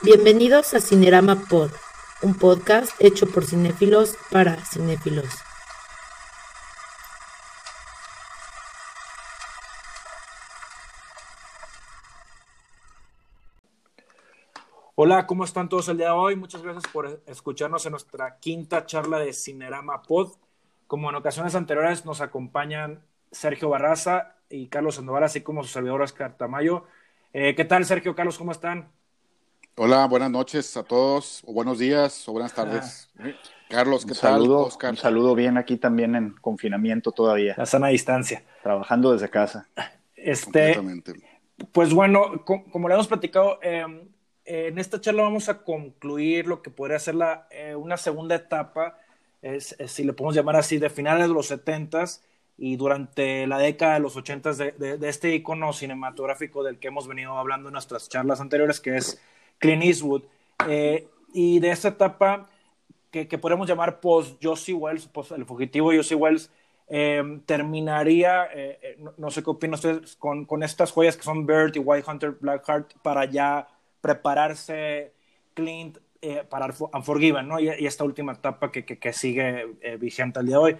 Bienvenidos a Cinerama Pod, un podcast hecho por cinéfilos para cinéfilos. Hola, ¿cómo están todos el día de hoy? Muchas gracias por escucharnos en nuestra quinta charla de Cinerama Pod. Como en ocasiones anteriores nos acompañan Sergio Barraza y Carlos Sandoval, así como su servidor Oscar Tamayo. Eh, ¿Qué tal, Sergio? Carlos, ¿cómo están? Hola, buenas noches a todos, o buenos días, o buenas tardes. Ah. Carlos, ¿qué un tal? Saludo, Oscar. Un saludo bien aquí también en confinamiento todavía. La sana distancia. Trabajando desde casa. Este, pues bueno, co como le hemos platicado, eh, en esta charla vamos a concluir lo que podría ser la, eh, una segunda etapa, es, es, si le podemos llamar así, de finales de los 70s y durante la década de los 80s de, de, de este icono cinematográfico del que hemos venido hablando en nuestras charlas anteriores, que es Clint Eastwood. Eh, y de esta etapa que, que podemos llamar post Josie Wells, post el fugitivo Josie Wells, eh, terminaría, eh, no, sé qué opinan ustedes, con, con, estas joyas que son Bird y White Hunter Blackheart para ya prepararse Clint para Unforgiven, ¿no? Y, esta última etapa que, que, sigue vigente al día de hoy.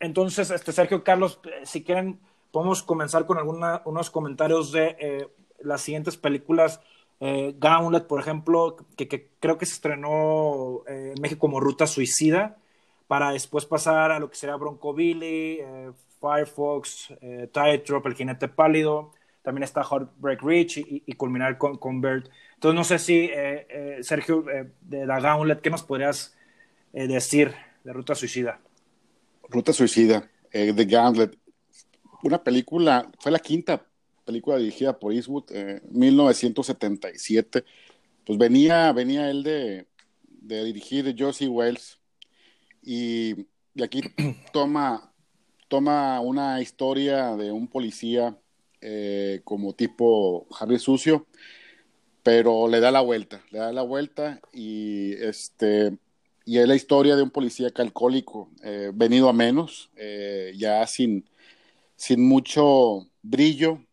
entonces, este, Sergio Carlos, si quieren, podemos comenzar con alguna, unos comentarios de las siguientes películas eh, Gauntlet, por ejemplo, que, creo que se estrenó eh, en México como Ruta Suicida, para después pasar a lo que sería Bronco Billy, eh, Firefox, Tightrope, El Jinete Pálido, también está Heartbreak Ridge y, culminar con, con Bird. Entonces, no sé si, Sergio, de la Gauntlet, ¿qué nos podrías decir de Ruta Suicida? Ruta Suicida, The Gauntlet, una película, fue la quinta película dirigida por Eastwood, eh, 1977. Pues venía, venía él de, de dirigir Josie Wells y, y, aquí toma, toma una historia de un policía eh, como tipo Harry Sucio, pero le da la vuelta, le da la vuelta y este y es la historia de un policía alcohólico, eh, venido a menos, eh, ya sin, sin mucho brillo,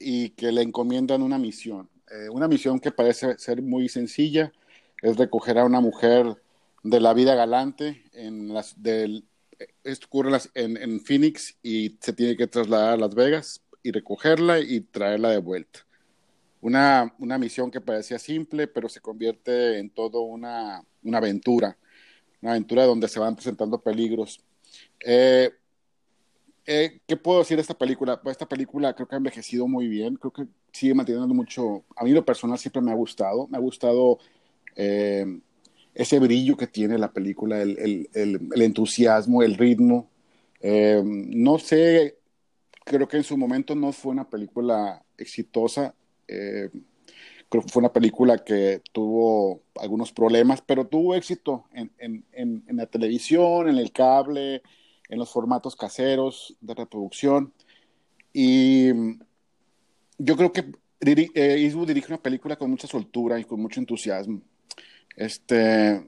y que le encomiendan una misión. Eh, una misión que parece ser muy sencilla, es recoger a una mujer de la vida galante, en las, del, esto ocurre en, en, Phoenix y se tiene que trasladar a Las Vegas y recogerla y traerla de vuelta. Una, una misión que parecía simple, pero se convierte en todo una, una aventura, una aventura donde se van presentando peligros. Eh, eh, ¿Qué puedo decir de esta película? Pues esta película creo que ha envejecido muy bien, creo que sigue manteniendo mucho, a mí lo personal siempre me ha gustado, me ha gustado eh, ese brillo que tiene la película, el, entusiasmo, el ritmo. Eh, no sé, creo que en su momento no fue una película exitosa, creo que fue una película que tuvo algunos problemas, pero tuvo éxito en la televisión, en el cable, en los formatos caseros de reproducción. Y yo creo que eh, Eastwood dirige una película con mucha soltura y con mucho entusiasmo. Este,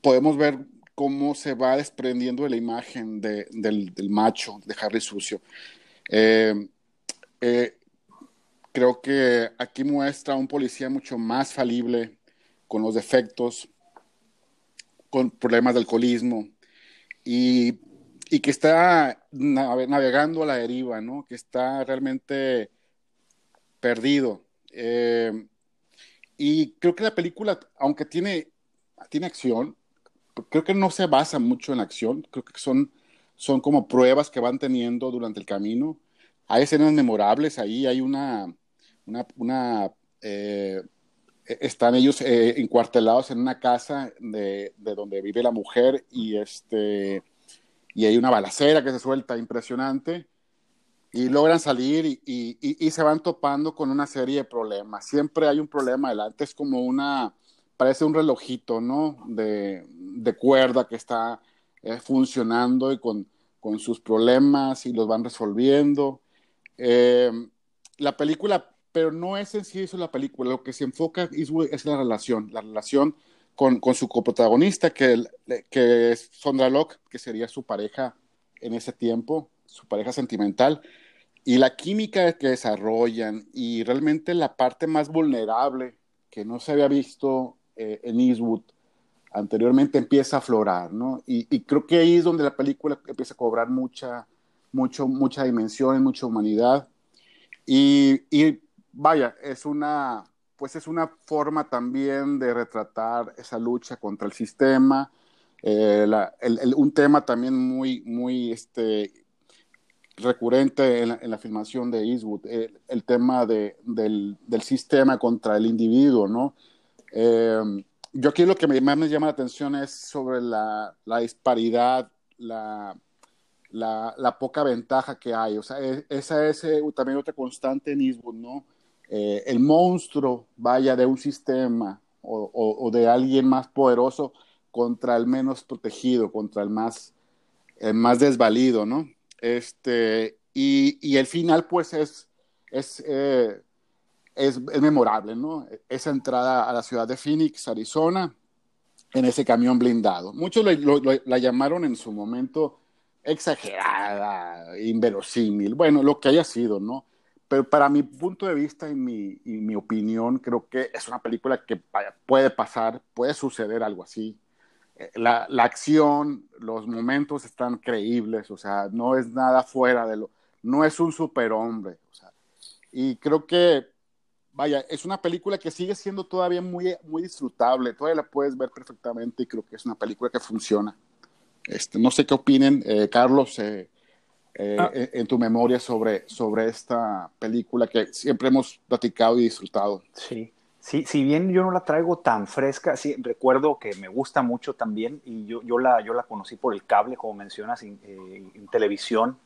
podemos ver cómo se va desprendiendo de la imagen de, del, del, macho, de Harry Sucio. Eh, eh, creo que aquí muestra un policía mucho más falible, con los defectos, con problemas de alcoholismo, y y que está navegando a la deriva, ¿no? Que está realmente perdido. Eh, y creo que la película, aunque tiene, tiene acción, creo que no se basa mucho en acción, creo que son, son como pruebas que van teniendo durante el camino. Hay escenas memorables ahí, hay una, una, una eh, están ellos eh, encuartelados en una casa de, de, donde vive la mujer y este y hay una balacera que se suelta impresionante y logran salir y, y, y, se van topando con una serie de problemas. Siempre hay un problema adelante, es como una, parece un relojito, ¿no? De, de cuerda que está eh, funcionando y con, con, sus problemas y los van resolviendo. Eh, la película, pero no es en sí eso la película, lo que se enfoca es, es la relación, la relación con, con su coprotagonista, que, que es Sondra Locke, que sería su pareja en ese tiempo, su pareja sentimental, y la química que desarrollan y realmente la parte más vulnerable que no se había visto eh, en Eastwood anteriormente empieza a aflorar, ¿no? Y, y, creo que ahí es donde la película empieza a cobrar mucha, mucho, mucha dimensión, mucha humanidad. Y, y, vaya, es una, pues es una forma también de retratar esa lucha contra el sistema, eh, un tema también muy, muy este, recurrente en la, filmación de Eastwood, el, el tema de, del, sistema contra el individuo, ¿no? Eh, yo aquí lo que más me llama la atención es sobre la, disparidad, la, poca ventaja que hay. O sea, es, esa es eh, también otra constante en Eastwood, ¿no? Eh, el monstruo vaya de un sistema o, de alguien más poderoso contra el menos protegido, contra el más, más desvalido, ¿no? Este, y, y el final, pues, es, eh, es, es, memorable, ¿no? Esa entrada a la ciudad de Phoenix, Arizona, en ese camión blindado. Muchos la llamaron en su momento exagerada, inverosímil, bueno, lo que haya sido, ¿no? Pero para mi punto de vista y mi, y mi opinión, creo que es una película que puede pasar, puede suceder algo así. La, la, acción, los momentos están creíbles, o sea, no es nada fuera de lo, no es un superhombre, o sea, y creo que, vaya, es una película que sigue siendo todavía muy, muy disfrutable, todavía la puedes ver perfectamente y creo que es una película que funciona. Este, no sé qué opinen, eh, Carlos, eh, eh, ah. en, en, tu memoria sobre, sobre esta película que siempre hemos platicado y disfrutado. Sí, sí, si bien yo no la traigo tan fresca, sí, recuerdo que me gusta mucho también y yo, yo, la, yo la conocí por el cable, como mencionas, en, en televisión,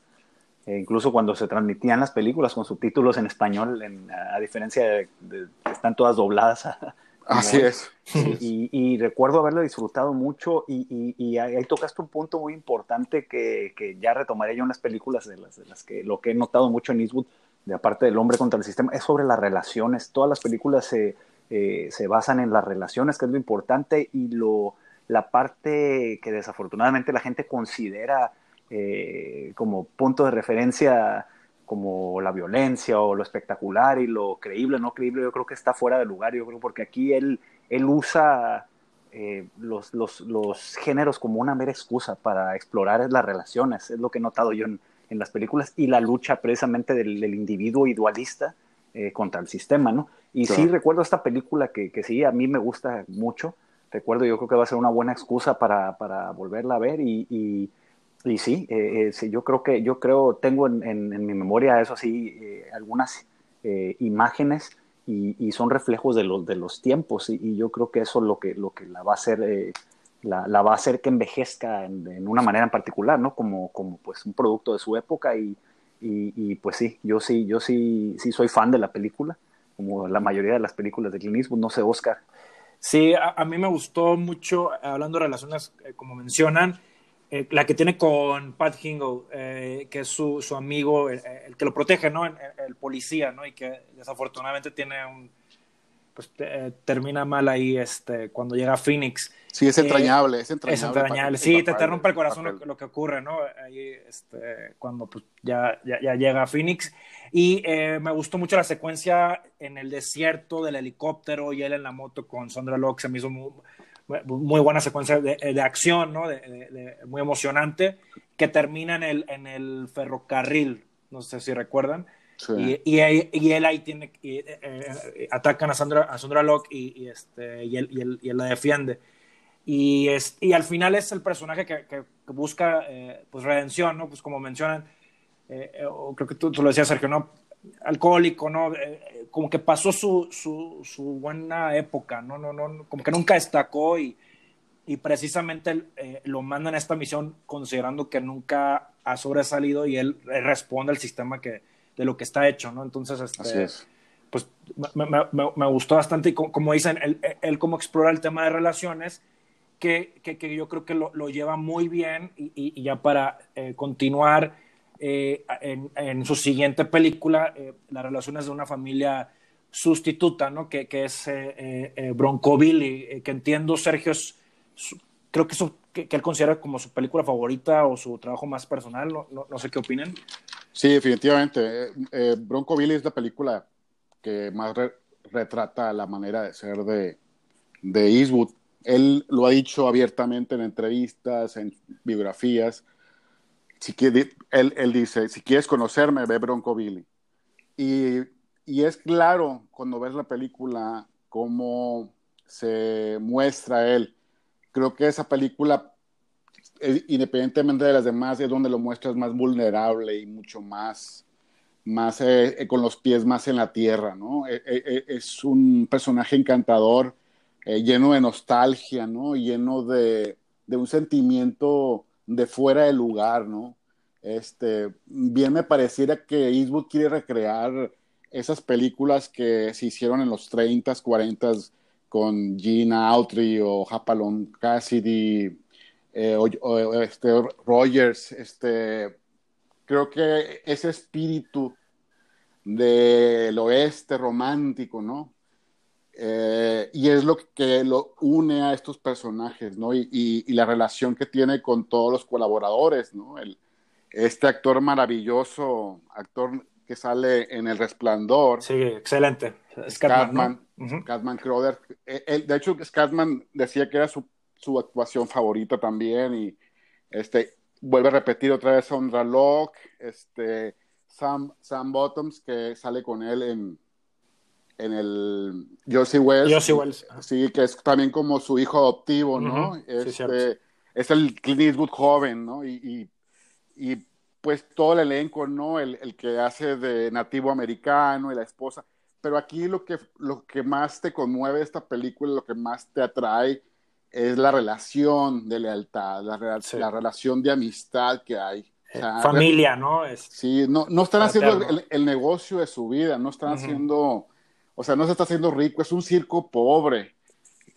eh, incluso cuando se transmitían las películas con subtítulos en español, en, a, diferencia de, de, que están todas dobladas a, Así es. Y, y, recuerdo haberlo disfrutado mucho y, y, y, ahí tocaste un punto muy importante que, que ya retomaré yo en las películas de las, de las, que lo que he notado mucho en Eastwood, de aparte del hombre contra el sistema, es sobre las relaciones. Todas las películas se, eh, se basan en las relaciones, que es lo importante, y lo, la parte que desafortunadamente la gente considera eh, como punto de referencia como la violencia o lo espectacular y lo creíble, no creíble, yo creo que está fuera de lugar, yo creo, porque aquí él, él usa eh, los, los, los, géneros como una mera excusa para explorar las relaciones, es lo que he notado yo en, en las películas, y la lucha precisamente del, del individuo idealista eh, contra el sistema, ¿no? Y claro. sí recuerdo esta película que, que, sí, a mí me gusta mucho, recuerdo, yo creo que va a ser una buena excusa para, para volverla a ver y, y y sí, eh, eh, sí, yo creo que, yo creo, tengo en, en, mi memoria eso sí, eh, algunas eh, imágenes y, y, son reflejos de los, de los tiempos y, yo creo que eso es lo que, lo que la va a hacer, eh, la, la, va a hacer que envejezca en, una manera en particular, ¿no? Como, como pues un producto de su época y, y, pues sí, yo sí, yo sí, sí soy fan de la película, como la mayoría de las películas de Clint Eastwood, no sé, Oscar. Sí, a, a mí me gustó mucho, hablando de relaciones, como mencionan, eh, la que tiene con Pat Hingle, eh, que es su, su amigo, el, el, que lo protege, ¿no? El, el, policía, ¿no? Y que desafortunadamente tiene un. Pues eh, termina mal ahí este, cuando llega a Phoenix. Sí, es entrañable, es entrañable. Es entrañable. sí, te, te, rompe el corazón lo, lo, que ocurre, ¿no? Ahí, este, cuando pues, ya, ya, ya llega a Phoenix. Y eh, me gustó mucho la secuencia en el desierto del helicóptero y él en la moto con Sandra Locke. Se me hizo muy, muy buena secuencia de, de acción, ¿no? De, muy emocionante, que termina en el, en el ferrocarril, no sé si recuerdan. Sí. Y, y, y, él ahí tiene, y, eh, eh, atacan a Sandra, a Sandra Locke y, este, y, él, y, él, y él la defiende. Y, es, y al final es el personaje que, que, que busca eh, pues redención, ¿no? Pues como mencionan, eh, eh, creo que tú, tú, lo decías, Sergio, ¿no? Alcohólico, ¿no? Como que pasó su, su, su, buena época, ¿no? No, no, como que nunca destacó y, y precisamente eh, lo mandan a esta misión considerando que nunca ha sobresalido y él, responde al sistema que, de lo que está hecho, ¿no? Entonces, este, pues me, me, me, gustó bastante y como, como dicen, él, él, como explora el tema de relaciones, que, que, que yo creo que lo, lo, lleva muy bien y, y, y ya para eh, continuar eh, en, en, su siguiente película, eh, las relaciones de una familia sustituta, ¿no? Que, que es eh, eh Bronco Billy, eh, que entiendo, Sergio, es, su, creo que, su, que, que, él considera como su película favorita o su trabajo más personal, no, no, no sé qué opinan. Sí, definitivamente. Bronco Billy es la película que más re retrata la manera de ser de, de Eastwood. Él lo ha dicho abiertamente en entrevistas, en biografías. Si quiere, él, él, dice, si quieres conocerme, ve Bronco Billy. Y, y, es claro cuando ves la película cómo se muestra él. Creo que esa película, eh, independientemente de las demás, es donde lo muestras más vulnerable y mucho más, más eh, con los pies más en la tierra, ¿no? Eh, es un personaje encantador eh, lleno de nostalgia, ¿no? Lleno de, de, un sentimiento de fuera de lugar, ¿no? Este, bien me pareciera que Eastwood quiere recrear esas películas que se hicieron en los 30s, 40s con Gene Autry o Hapalon Cassidy eh, o, este, Rogers. Este, creo que ese espíritu del oeste romántico, ¿no? Eh, y es lo que lo une a estos personajes, ¿no? Y, y, la relación que tiene con todos los colaboradores, ¿no? El, este actor maravilloso, actor que sale en El Resplandor. Sí, excelente. Scatman, Scatman, Crowder. Eh, de hecho, Scatman decía que era su, su, actuación favorita también y este, vuelve a repetir otra vez Sandra Locke, este, Sam, Sam Bottoms, que sale con él en en el Josie Wells. Wells. Sí, que es también como su hijo adoptivo, ¿no? este, es el Clint Eastwood joven, ¿no? Y, y, y, pues todo el elenco, ¿no? El, el, que hace de nativo americano y la esposa. Pero aquí lo que, lo que más te conmueve esta película, lo que más te atrae, es la relación de lealtad, la, la relación de amistad que hay. Eh, familia, ¿no? Es sí, no, no están haciendo el, el, negocio de su vida, no están haciendo o sea, no se está haciendo rico, es un circo pobre.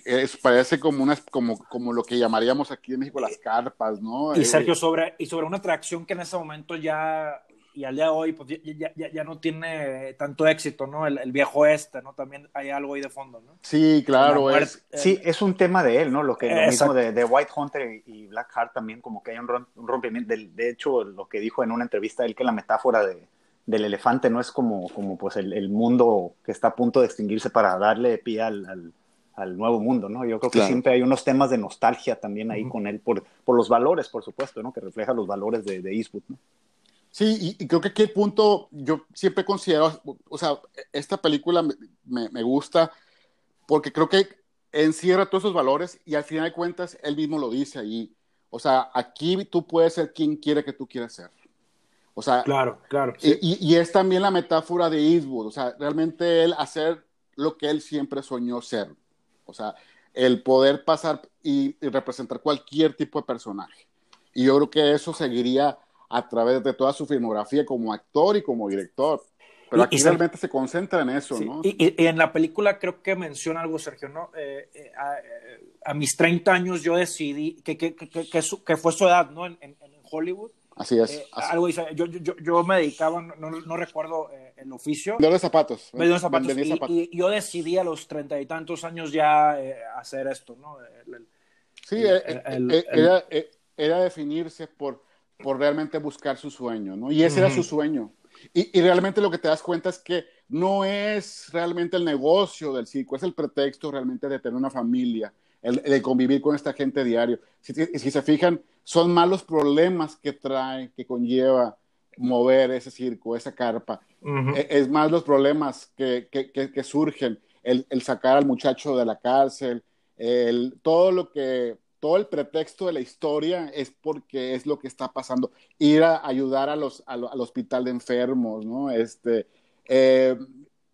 Es, parece como, una, como, como lo que llamaríamos aquí en México las carpas, ¿no? Y eh, Sergio, sobre, y sobre una atracción que en ese momento ya, y al día de hoy, pues ya, ya, ya no tiene tanto éxito, ¿no? El, viejo este, ¿no? También hay algo ahí de fondo, ¿no? Sí, claro. es, sí, es un tema de él, ¿no? Lo, que, lo mismo de, de, White Hunter y Black Heart también, como que hay un, rompimiento. De, de hecho, lo que dijo en una entrevista él, que la metáfora de del elefante no es como, como pues el, el, mundo que está a punto de extinguirse para darle pie al, al, nuevo mundo, ¿no? Yo creo que siempre hay unos temas de nostalgia también ahí con él, por, por los valores, por supuesto, ¿no? Que refleja los valores de, de Eastwood, ¿no? Sí, y, creo que aquí el punto, yo siempre considero, o sea, esta película me, me, gusta porque creo que encierra todos esos valores y al final de cuentas él mismo lo dice ahí. O sea, aquí tú puedes ser quien quiere que tú quieras ser. O sea, claro, claro. Y, y, es también la metáfora de Eastwood, o sea, realmente él hacer lo que él siempre soñó ser. O sea, el poder pasar y, representar cualquier tipo de personaje. Y yo creo que eso seguiría a través de toda su filmografía como actor y como director. Pero aquí realmente se concentra en eso, ¿no? Y, en la película creo que menciona algo, Sergio, ¿no? Eh, eh, a, mis 30 años yo decidí que, que, que, que, fue su edad, ¿no? en, en Hollywood Así es. Eh, algo yo, yo, yo, me dedicaba, no, no recuerdo eh, el oficio. de zapatos. de zapatos. Y, y, yo decidí a los treinta y tantos años ya eh, hacer esto, ¿no? sí, era, era, definirse por, por realmente buscar su sueño, ¿no? Y ese era su sueño. Y, y, realmente lo que te das cuenta es que no es realmente el negocio del circo, es el pretexto realmente de tener una familia, el, de convivir con esta gente diario. Si, si se fijan, son malos problemas que trae, que conlleva mover ese circo, esa carpa. E, es más los problemas que, que, que, surgen, el, el, sacar al muchacho de la cárcel, el, todo lo que, todo el pretexto de la historia es porque es lo que está pasando. Ir a ayudar a los, al hospital de enfermos, ¿no? Este, eh,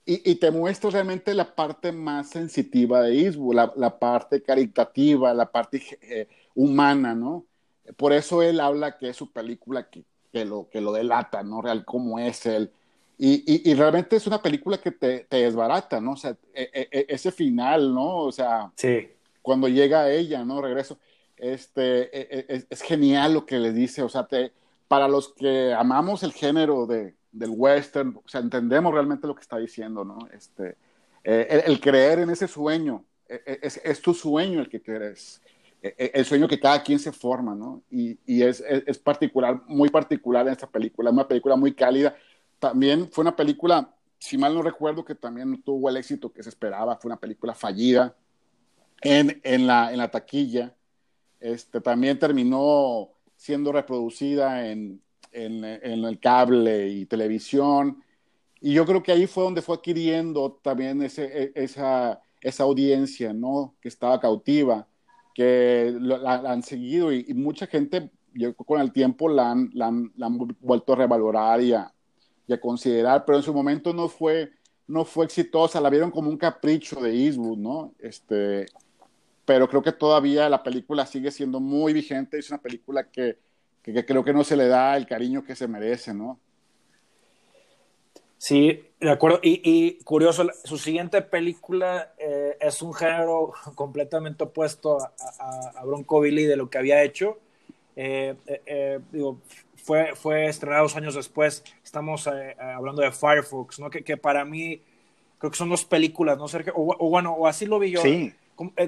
y, y, te muestra realmente la parte más sensitiva de Eastwood, la, la parte caritativa, la parte eh, humana, ¿no? Por eso él habla que es su película que, que, lo, que lo delata, ¿no? Real, cómo es él. Y, y, realmente es una película que te, te desbarata, ¿no? O sea, e, e, e, ese final, ¿no? O sea, sí. cuando llega ella, ¿no? Regreso. Este, es, es, genial lo que le dice, o sea, te, para los que amamos el género de, del western, o sea, entendemos realmente lo que está diciendo, ¿no? Este, eh, el, el, creer en ese sueño, es, es, tu sueño el que crees. E, e, el sueño que cada quien se forma, ¿no? Y, y es, es, particular, muy particular en esta película, es una película muy cálida. También fue una película si mal no recuerdo, que también no tuvo el éxito que se esperaba, fue una película fallida en, en, la, en la taquilla. Este, también terminó siendo reproducida en, en, en, el cable y televisión. Y yo creo que ahí fue donde fue adquiriendo también ese, e, esa, esa audiencia, ¿no? Que estaba cautiva, que la, han seguido y, mucha gente, yo con el tiempo la han, la han, la han vuelto a revalorar y a, y a, considerar, pero en su momento no fue, no fue exitosa, la vieron como un capricho de Eastwood, ¿no? Este, pero creo que todavía la película sigue siendo muy vigente, es una película que, que, que creo que no se le da el cariño que se merece, ¿no? Sí, de acuerdo. Y, y curioso, su siguiente película eh, es un género completamente opuesto a, a, a, Bronco Billy de lo que había hecho. Eh, eh, digo, fue, fue estrenado dos años después. Estamos hablando de Firefox, ¿no? Que, que, para mí creo que son dos películas, ¿no, Sergio? O, o bueno, o así lo vi yo. Sí.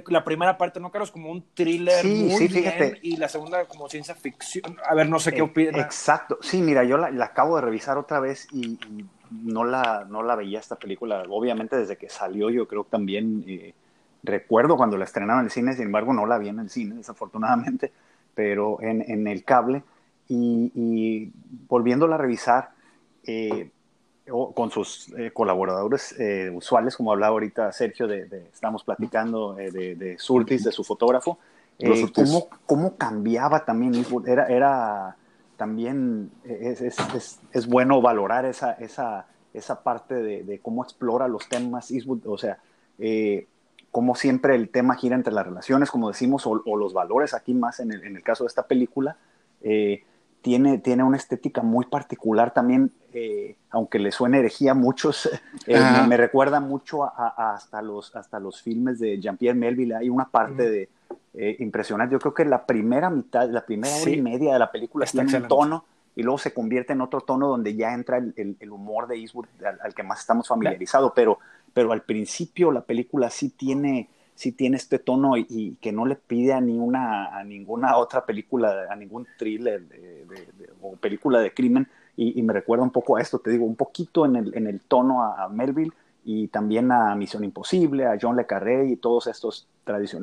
La primera parte, ¿no, Carlos? Como un thriller sí, muy sí, bien fíjate. y la segunda como ciencia ficción. A ver, no sé qué Eh, opinas. Exacto. Sí, mira, yo la, la, acabo de revisar otra vez y, y no la, no la veía esta película. Obviamente desde que salió yo creo que también eh, recuerdo cuando la estrenaron en el cine, sin embargo no la vi en el cine desafortunadamente, pero en, en el cable y, y, volviéndola a revisar eh, con sus eh, colaboradores eh, usuales, como hablaba ahorita Sergio, de, de estamos platicando eh, de, de, Surtis, de su fotógrafo, cómo, cómo cambiaba también Eastwood, era... era también es, es, es, es, bueno valorar esa, esa, esa parte de, de, cómo explora los temas Eastwood, o sea, eh, cómo siempre el tema gira entre las relaciones, como decimos, o, o los valores aquí más en el, en el, caso de esta película, eh, tiene, tiene una estética muy particular también, eh, aunque le suene herejía a muchos, me, me, recuerda mucho a, a, hasta, los, hasta los filmes de Jean-Pierre Melville, hay una parte de eh, impresionante. Yo creo que la primera mitad, la primera hora sí. y media de la película Está tiene excelente. un tono y luego se convierte en otro tono donde ya entra el, el, el humor de Eastwood al, al, que más estamos familiarizados, pero, pero al principio la película sí tiene, sí tiene este tono y, que no le pide a, ni una, a ninguna otra película, a ningún thriller de, o película de crimen y, me recuerda un poco a esto, te digo, un poquito en el, en el tono a, Melville y también a Misión Imposible, a John Le Carré y todos estos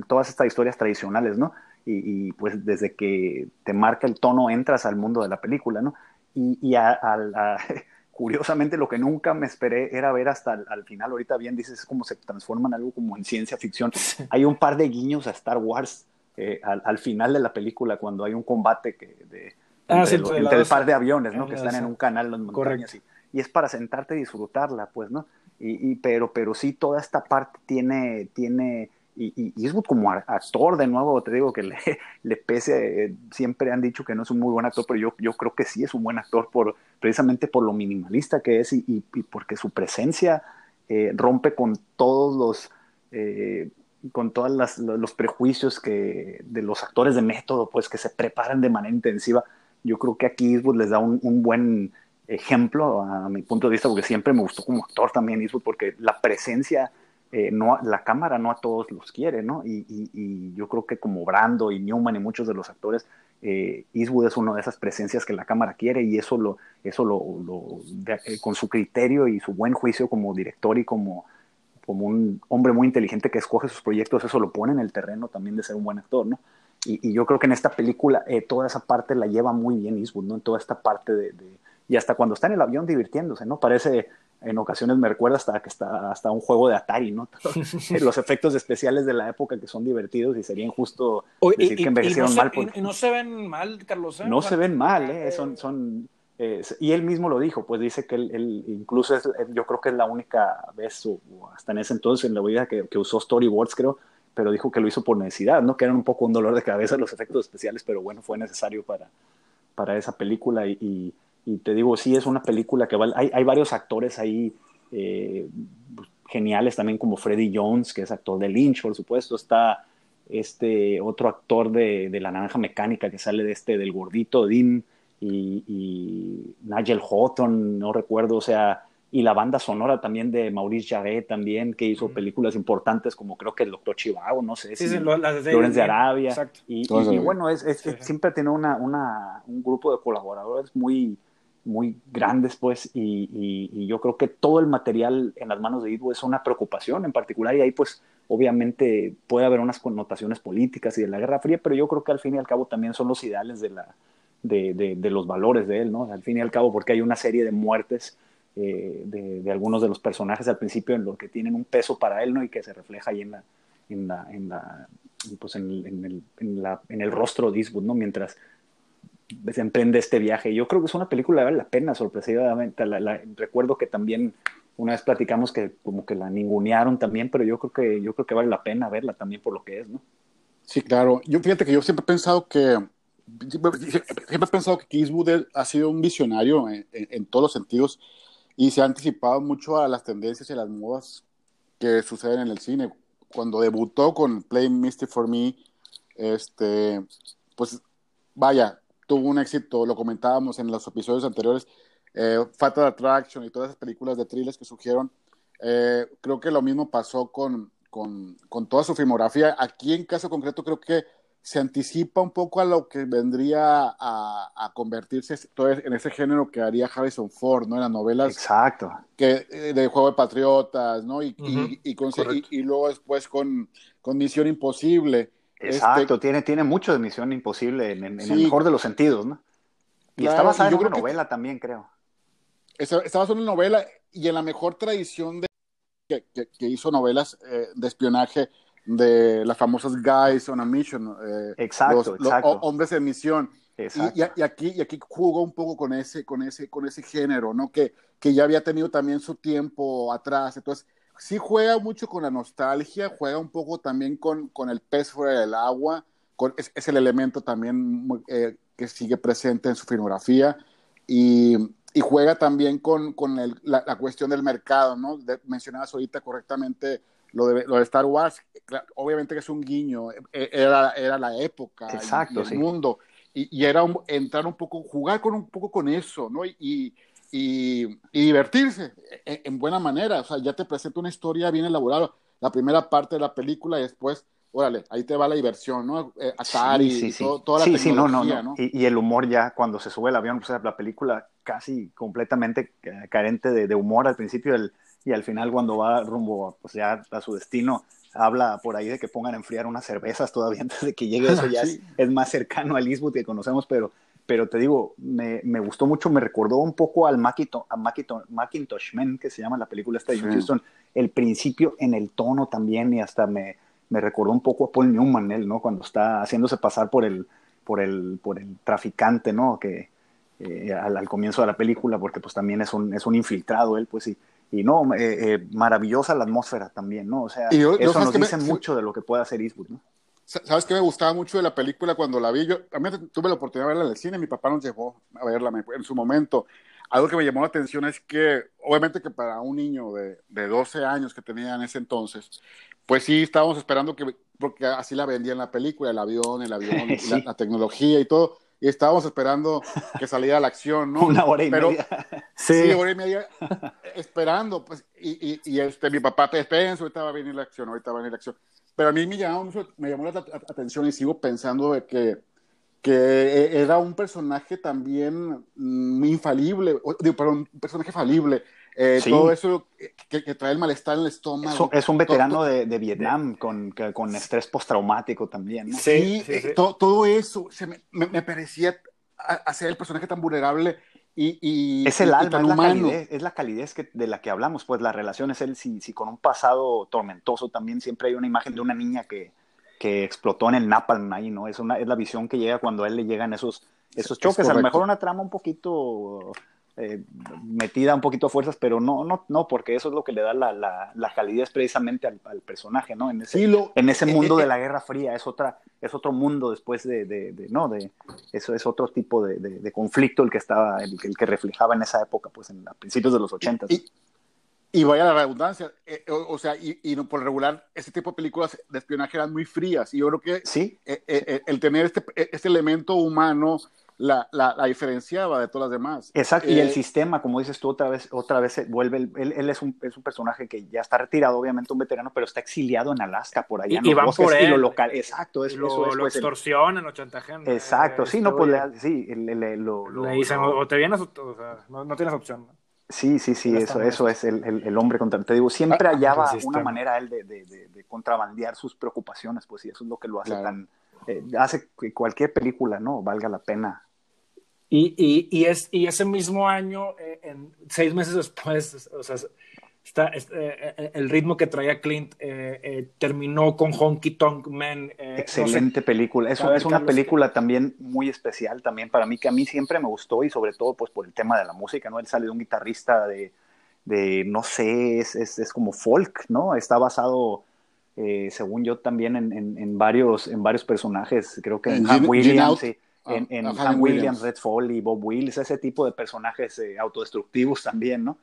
todas estas historias tradicionales, ¿no? Y, y, pues desde que te marca el tono entras al mundo de la película, ¿no? Y, y a, a, a, curiosamente lo que nunca me esperé era ver hasta al, al, final, ahorita bien dices, es como se transforma en algo como en ciencia ficción. Hay un par de guiños a Star Wars eh, al, al, final de la película cuando hay un combate que de, ah, entre, sí, lo, entre el par de aviones, ¿no? Que están en un canal en las montañas y, y, es para sentarte y disfrutarla, pues, ¿no? Y, y, pero, pero sí, toda esta parte tiene, tiene, y, y, Eastwood como actor, de nuevo, te digo que le, le pese, eh, siempre han dicho que no es un muy buen actor, pero yo, yo creo que sí es un buen actor por, precisamente por lo minimalista que es y, y porque su presencia eh, rompe con todos los, eh, con todos los prejuicios que, de los actores de método, pues que se preparan de manera intensiva. Yo creo que aquí Eastwood les da un, un buen ejemplo a mi punto de vista, porque siempre me gustó como actor también Eastwood, porque la presencia, eh, no, la cámara no a todos los quiere, ¿no? Y, yo creo que como Brando y Newman y muchos de los actores, eh, Eastwood es una de esas presencias que la cámara quiere y eso lo, eso lo, lo de, eh, con su criterio y su buen juicio como director y como, como un hombre muy inteligente que escoge sus proyectos, eso lo pone en el terreno también de ser un buen actor, ¿no? Y, yo creo que en esta película eh, toda esa parte la lleva muy bien Eastwood, ¿no? En toda esta parte de y hasta cuando está en el avión divirtiéndose, ¿no? Parece, en ocasiones me recuerda hasta que está hasta un juego de Atari, ¿no? Los efectos especiales de la época que son divertidos y sería injusto Oye, decir y, que envejecieron y no mal. Se, pues. y, no se ven mal, Carlos. ¿eh? No se ven mal, ¿eh? Son, son, eh, y él mismo lo dijo, pues dice que él, él incluso es, yo creo que es la única vez, o, o hasta en ese entonces en la vida que, que usó storyboards, creo, pero dijo que lo hizo por necesidad, ¿no? Que eran un poco un dolor de cabeza los efectos especiales, pero bueno, fue necesario para, para esa película y, y y te digo, sí, es una película que vale, hay, hay varios actores ahí eh, geniales también como Freddie Jones, que es actor de Lynch, por supuesto, está este otro actor de, de La Naranja Mecánica que sale de este, del gordito Dean y, y Nigel Houghton, no recuerdo, o sea, y la banda sonora también de Maurice Jarre también, que hizo películas importantes como creo que el Doctor Chivago, no sé, sí, si sí, las de Arabia, exacto. y, y, y, bueno, es, es sí, siempre tiene una, una, un grupo de colaboradores muy muy grandes, pues, y, yo creo que todo el material en las manos de Eastwood es una preocupación en particular, y ahí, pues, obviamente puede haber unas connotaciones políticas y de la Guerra Fría, pero yo creo que al fin y al cabo también son los ideales de, la, de, de, los valores de él, ¿no? Al fin y al cabo, porque hay una serie de muertes eh, de, algunos de los personajes al principio en lo que tienen un peso para él, ¿no? Y que se refleja ahí en la, en la, en la pues en, el, en, la, en el rostro de Eastwood, ¿no? Mientras se emprende este viaje. Yo creo que es una película que vale la pena, sorpresivamente. recuerdo que también una vez platicamos que como que la ningunearon también, pero yo creo que yo creo que vale la pena verla también por lo que es, ¿no? Sí, claro. Yo fíjate que yo siempre he pensado que siempre, he pensado que Eastwood ha sido un visionario en, en, todos los sentidos y se ha anticipado mucho a las tendencias y las modas que suceden en el cine. Cuando debutó con Play Misty for Me, este, pues vaya, tuvo un éxito, lo comentábamos en los episodios anteriores, eh, Fatal Attraction y todas esas películas de thrillers que surgieron. Eh, creo que lo mismo pasó con, con, con, toda su filmografía. Aquí en caso concreto creo que se anticipa un poco a lo que vendría a, a convertirse en ese género que haría Harrison Ford, ¿no? En las novelas. Exacto. Que, eh, de Juego de Patriotas, ¿no? Y, y, y, y, luego después con, con Misión Imposible. Exacto, este, tiene, tiene mucho de Misión Imposible en, en, el mejor de los sentidos, ¿no? Y está basada en una novela también, creo. Está, basada en una novela y en la mejor tradición de que, que, hizo novelas eh, de espionaje de las famosas Guys on a Mission. Eh, exacto, los, exacto. hombres en misión. Y, y, aquí, y aquí jugó un poco con ese, con ese, con ese género, ¿no? Que, que ya había tenido también su tiempo atrás. Entonces, sí juega mucho con la nostalgia, juega un poco también con, con el pez fuera del agua, con, es, el elemento también eh, que sigue presente en su filmografía y, y juega también con, con el, la, cuestión del mercado, ¿no? mencionabas ahorita correctamente lo de, lo de Star Wars, obviamente que es un guiño, e, era, era la época, Exacto, el, mundo, y, y, era entrar un poco, jugar con un poco con eso, ¿no? Y, y, divertirse en, buena manera. O sea, ya te presenta una historia bien elaborada, la primera parte de la película y después, órale, ahí te va la diversión, ¿no? Eh, Atari, sí, sí, toda la tecnología, no, Y, el humor ya cuando se sube el avión, pues la película casi completamente carente de, humor al principio y al final cuando va rumbo pues ya a su destino, habla por ahí de que pongan a enfriar unas cervezas todavía antes de que llegue. Eso, ya es, es, más cercano al Eastwood que conocemos, pero pero te digo, me, me, gustó mucho, me recordó un poco al Macintosh, a Macintosh, Man, que se llama la película esta de Houston, el principio en el tono también, y hasta me, me recordó un poco a Paul Newman, él, ¿no? Cuando está haciéndose pasar por el, por el, por el traficante, ¿no? Que eh, al, comienzo de la película, porque pues también es un, es un infiltrado él, pues sí. Y no, eh, eh, maravillosa la atmósfera también, ¿no? O sea, eso nos dice mucho de lo que puede hacer Eastwood, ¿no? ¿Sabes qué me gustaba mucho de la película cuando la vi? Yo también tuve la oportunidad de verla en el cine, mi papá nos llevó a verla en su momento. Algo que me llamó la atención es que, obviamente que para un niño de, de 12 años que tenía en ese entonces, pues sí estábamos esperando que, porque así la vendían la película, el avión, el avión, la, tecnología y todo, y estábamos esperando que saliera la acción, ¿no? Una hora y Pero, media. Sí. sí, hora y media esperando, pues, y, y, y este, mi papá, te espérense, ahorita va a venir la acción, ahorita va a venir la acción. Pero a mí me llamó, me llamó la atención y sigo pensando de que, que e, era un personaje también mm, infalible, digo, perdón, un personaje falible. Eh, todo eso que, trae el malestar en el estómago. Es, un veterano de, de, Vietnam con, con estrés postraumático también. Sí, eh, todo eso me, me, parecía hacer el personaje tan vulnerable y, es el alma, es la, calidez, es la calidez que, de la que hablamos, pues la relación es él, si, si, con un pasado tormentoso también siempre hay una imagen de una niña que, que explotó en el napalm ahí, ¿no? Es, una, es la visión que llega cuando a él le llegan esos, esos choques, a lo mejor una trama un poquito eh, metida un poquito a fuerzas, pero no, no, no, porque eso es lo que le da la, la, la calidez precisamente al, personaje, ¿no? En ese, en ese eh, mundo eh, de la Guerra Fría, es otra, es otro mundo después de, de, no, de, eso es otro tipo de, de conflicto el que estaba, el, el, que reflejaba en esa época, pues en a principios de los 80. Y, y, vaya la redundancia, o, sea, y, y, por regular, ese tipo de películas de espionaje eran muy frías, y yo creo que ¿Sí? el tener este, este elemento humano la, la, la, diferenciaba de todas las demás. Exacto, y el eh, sistema, como dices tú, otra vez, otra vez vuelve, él, él es, un, es, un, personaje que ya está retirado, obviamente un veterano, pero está exiliado en Alaska, por allá. Y, y van por él. lo local, exacto. Es, lo, eso es, lo pues, extorsionan o chantajean. Exacto, sí, no, pues le, sí, le, le, lo, le dicen, o te vienes o, o sea, no, no, tienes opción. Sí, sí, sí, eso, eso es el, el, el, hombre contra. Te digo, siempre ah, hallaba una manera él de, de, de, de, contrabandear sus preocupaciones, pues, y eso es lo que lo hace claro. tan. Eh, hace que cualquier película, ¿no? Valga la pena y, y, y, es, y ese mismo año, eh, en, seis meses después, o sea, está, está eh, el ritmo que traía Clint eh, eh terminó con Honky Tonk Man. Excelente no sé, película. Es, es una película también muy especial también para mí, que a mí siempre me gustó y sobre todo pues por el tema de la música, ¿no? Él sale de un guitarrista de, de no sé, es, es, es como folk, ¿no? Está basado... Eh, según yo también en, en, en, varios en varios personajes creo que en, en Williams sí en, en uh, Williams, Williams, Red Foley, Bob Willis, ese tipo de personajes eh, autodestructivos también, ¿no?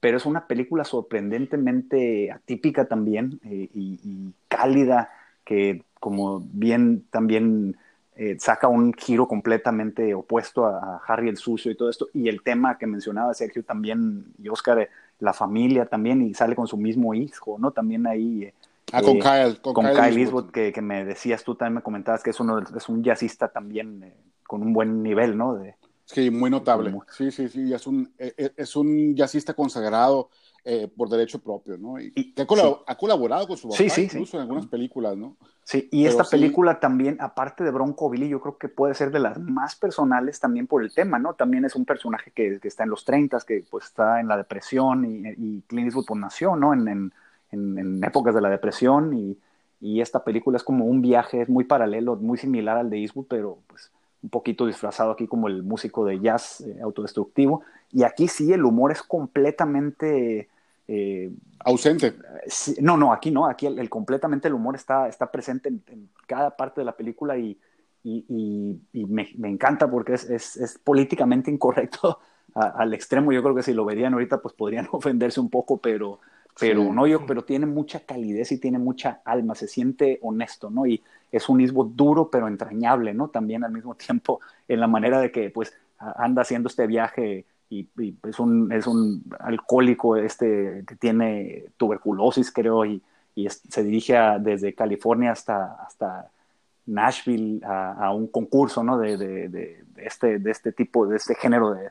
Pero es una película sorprendentemente atípica también eh, y, y, cálida, que como bien también eh, saca un giro completamente opuesto a, a, Harry el Sucio y todo esto, y el tema que mencionaba Sergio también, y Oscar, la familia también, y sale con su mismo hijo, ¿no? También ahí... Ah, con Kyle. Con, con Kyle, Kyle Eastwood, que, que, me decías tú también, me comentabas que es, uno, es un jazzista también eh, con un buen nivel, ¿no? De, sí, muy notable. Sí, sí, sí, es un, e, e, es un jazzista consagrado eh, por derecho propio, ¿no? Y, y que ha, colab sí. ha, colaborado con su papá sí, sí, incluso en algunas películas, ¿no? Sí, y Pero esta película también, aparte de Bronco Billy, yo creo que puede ser de las más personales también por el tema, ¿no? También es un personaje que, que está en los 30, que pues está en la depresión y, y Clint Eastwood pues, nació, ¿no? En, en, en, en épocas de la depresión y, y esta película es como un viaje, es muy paralelo, muy similar al de Eastwood, pero pues un poquito disfrazado aquí como el músico de jazz eh, autodestructivo. Y aquí sí el humor es completamente... Eh, ausente. Sí, no, no, aquí no, aquí el, el, completamente el humor está, está presente en, en, cada parte de la película y, y, y, y me, me, encanta porque es, es, es políticamente incorrecto a, al extremo. Yo creo que si lo verían ahorita pues podrían ofenderse un poco, pero, pero no yo, pero tiene mucha calidez y tiene mucha alma, se siente honesto, ¿no? Y es un Eastwood duro pero entrañable, ¿no? También al mismo tiempo en la manera de que pues anda haciendo este viaje y, es, un, es un alcohólico este que tiene tuberculosis, creo, y, y se dirige a, desde California hasta, hasta Nashville a, un concurso, ¿no? De, de, este, de este tipo, de este género de,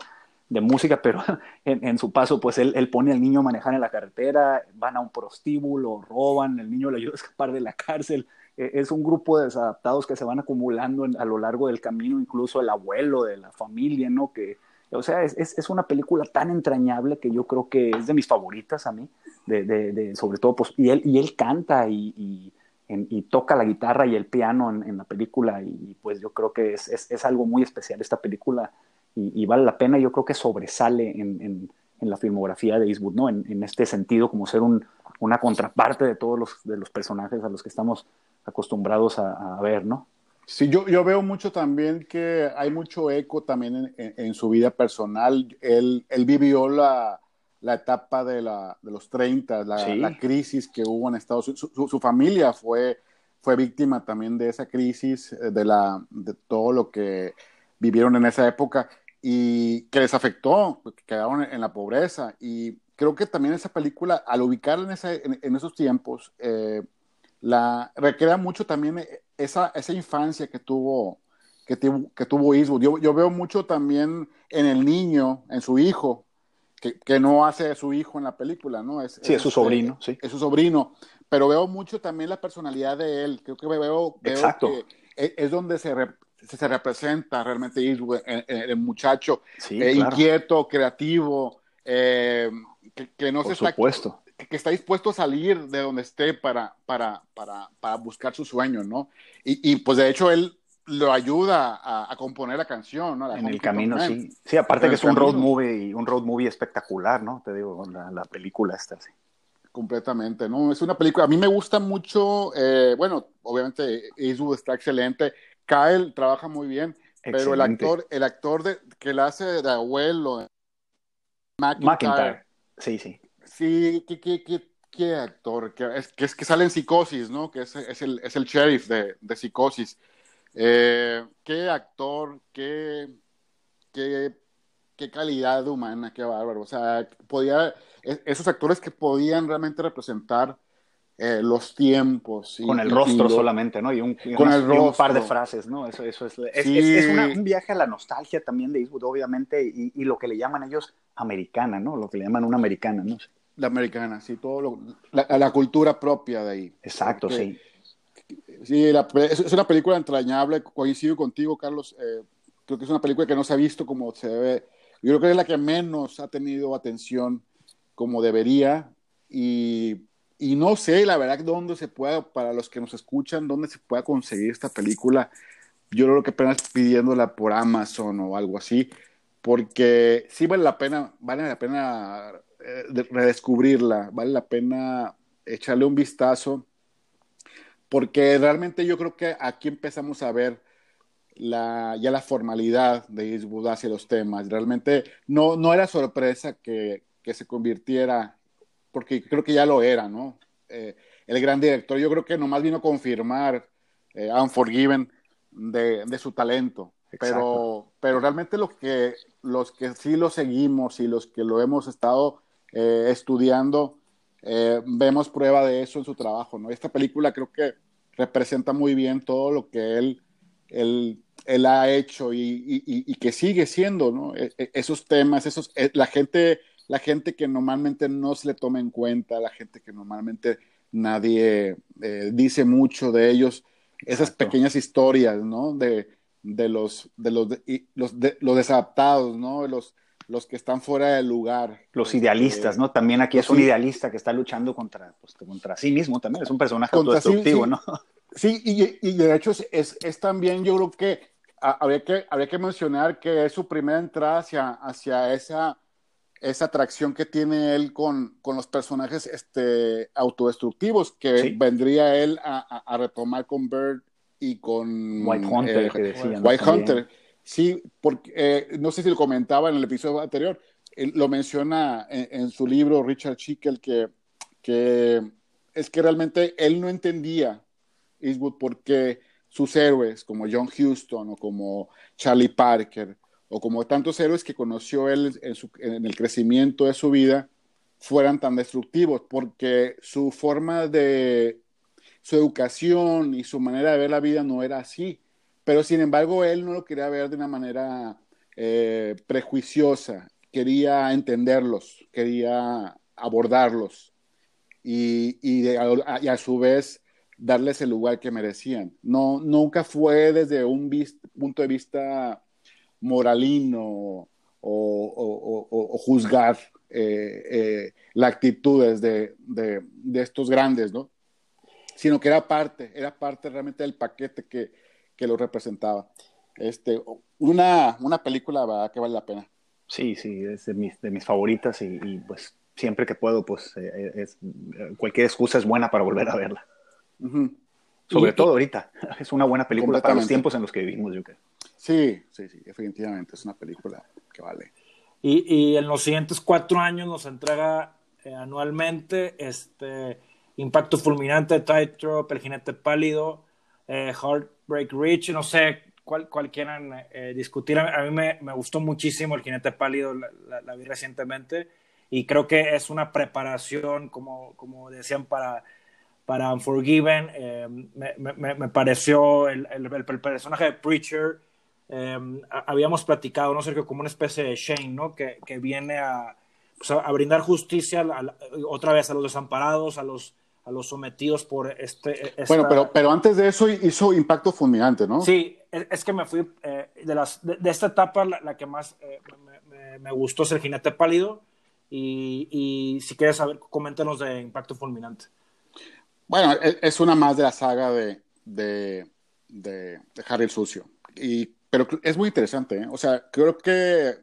de música, pero en, su paso, pues él, él, pone al niño a manejar en la carretera, van a un prostíbulo, roban, el niño le ayuda a escapar de la cárcel. Eh, es un grupo de desadaptados que se van acumulando a lo largo del camino, incluso el abuelo de la familia, ¿no? Que, o sea, es, es, una película tan entrañable que yo creo que es de mis favoritas a mí, de, de, de sobre todo, pues, y él, y él canta y, y, y toca la guitarra y el piano en, la película, y pues yo creo que es, es, es algo muy especial esta película y, y, vale la pena, yo creo que sobresale en, en, en la filmografía de Eastwood, ¿no? En, en este sentido, como ser un, una contraparte de todos los, de los personajes a los que estamos acostumbrados a, a ver, ¿no? Sí, yo, yo veo mucho también que hay mucho eco también en, en, en su vida personal. Él, él vivió la, la etapa de, la, de los 30, la, sí. la, crisis que hubo en Estados Unidos. Su, su, su, familia fue, fue víctima también de esa crisis, eh, de, la, de todo lo que vivieron en esa época y que les afectó, que quedaron en la pobreza. Y creo que también esa película, al ubicarla en, ese, en, en esos tiempos, eh, la recrea mucho también esa, esa infancia que tuvo, que, que tuvo Eastwood. Yo, yo, veo mucho también en el niño, en su hijo, que, que no hace su hijo en la película, ¿no? Es, sí, es, es su sobrino, eh, sí. Es su sobrino, pero veo mucho también la personalidad de él. Creo que veo, veo Exacto. que es, es donde se, re, se representa realmente Eastwood, el, el muchacho sí, eh, claro. inquieto, creativo, eh, que, que, no Por se supuesto. está que está dispuesto a salir de donde esté para, para, para, para buscar su sueño, ¿no? Y, y, pues de hecho él lo ayuda a, a componer la canción, ¿no? La en el camino, Man. sí. Sí, aparte que es un road movie, un road movie espectacular, ¿no? Te digo, la, la película esta, sí. Completamente, ¿no? Es una película, a mí me gusta mucho, eh, bueno, obviamente Eastwood está excelente, Kyle trabaja muy bien, excelente. pero el actor, el actor de, que la hace de abuelo, McIntyre, McIntyre. sí, sí Sí, ¿qué, qué, qué, qué actor? Que es, que es, que sale en Psicosis, ¿no? Que es, es, el, es el sheriff de, de Psicosis. Eh, ¿Qué actor? Qué, qué, qué calidad humana, qué bárbaro. O sea, podía, e, esos actores que podían realmente representar eh, los tiempos. con el rostro solamente, ¿no? Y un, con el un par de frases, ¿no? Eso, eso es, es, es, un viaje a la nostalgia también de Eastwood, obviamente, y, y, lo que le llaman ellos americana, ¿no? Lo que le llaman una americana, ¿no? La americana, sí, todo lo, la, la, cultura propia de ahí. Exacto, sí. Sí, la, es una película entrañable, coincido contigo, Carlos. Eh, creo que es una película que no se ha visto como se debe. Yo creo que es la que menos ha tenido atención como debería. Y, y no sé, la verdad, dónde se puede, para los que nos escuchan, dónde se pueda conseguir esta película. Yo creo que apenas pidiéndola por Amazon o algo así, porque sí vale la pena, vale la pena eh, redescubrirla, vale la pena echarle un vistazo porque realmente yo creo que aquí empezamos a ver la, ya la formalidad de Eastwood hacia los temas. Realmente no, no era sorpresa que, que se convirtiera, porque creo que ya lo era, ¿no? Eh, el gran director, yo creo que nomás vino a confirmar eh, Unforgiven de, de, su talento. Pero, pero realmente lo que, los que sí lo seguimos y los que lo hemos estado eh, estudiando, eh, vemos prueba de eso en su trabajo, ¿no? Esta película creo que representa muy bien todo lo que él, él, él ha hecho y, y, y, que sigue siendo, ¿no? E, e, esos temas, esos, la gente, la gente que normalmente no se le toma en cuenta, la gente que normalmente nadie eh, dice mucho de ellos, esas pequeñas historias, ¿no? De, de los, de los, de, los, de, los desadaptados, ¿no? Los, los que están fuera del lugar. Los idealistas, ¿no? También aquí es un idealista que está luchando contra, pues, contra sí mismo también, es un personaje autodestructivo, sí, ¿no? Sí, y, y, de hecho es, es, también, yo creo que habría, que habría que mencionar que es su primera entrada hacia, hacia esa, esa atracción que tiene él con, con los personajes este, autodestructivos que sí. vendría él a, a, retomar con Bird y con White Hunter, eh, que decían, White Hunter. Sí, porque eh, no sé si lo comentaba en el episodio anterior, él lo menciona en, en, su libro Richard Schickel que, que es que realmente él no entendía Eastwood porque sus héroes como John Huston o como Charlie Parker o como tantos héroes que conoció él en, el crecimiento de su vida fueran tan destructivos porque su forma de su educación y su manera de ver la vida no era así pero sin embargo él no lo quería ver de una manera eh, prejuiciosa, quería entenderlos, quería abordarlos y, y, a, su vez darles el lugar que merecían. No, nunca fue desde un punto de vista moralino o, o, o juzgar eh, eh, las actitudes de, de, de, estos grandes, ¿no? Sino que era parte, era parte realmente del paquete que, que lo representaba. Este, una, una película ¿verdad? que vale la pena. Sí, sí, es de mis, de mis favoritas y, y pues siempre que puedo, pues eh, es, cualquier excusa es buena para volver a verla. Uh -huh. Sobre y, todo ahorita, es una buena película para los tiempos en los que vivimos, yo creo. Sí, sí, sí, definitivamente es una película que vale. Y, en los siguientes cuatro años nos entrega eh, anualmente este Impacto Fulminante, Tightrope, El Jinete Pálido, eh, Heartbreak Ridge, no sé cuál, cuál quieran eh, discutir. A mí me, gustó muchísimo El Jinete Pálido, la, vi recientemente, y creo que es una preparación, como, como decían, para, para Unforgiven. Me, me, pareció el, el, personaje de Preacher. Eh, habíamos platicado, ¿no, Sergio? Como una especie de Shane, ¿no? Que, que viene a, pues a, a brindar justicia a, otra vez a los desamparados, a los a los sometidos por este... Esta... Bueno, pero, pero antes de eso hizo impacto fulminante, ¿no? Sí, es, es que me fui eh, de, las, de, de, esta etapa, la, la que más eh, me, me, me, gustó es el jinete pálido y, y, si quieres saber, coméntanos de impacto fulminante. Bueno, es una más de la saga de, de, de Harry el Sucio, y, pero es muy interesante, ¿eh? o sea, creo que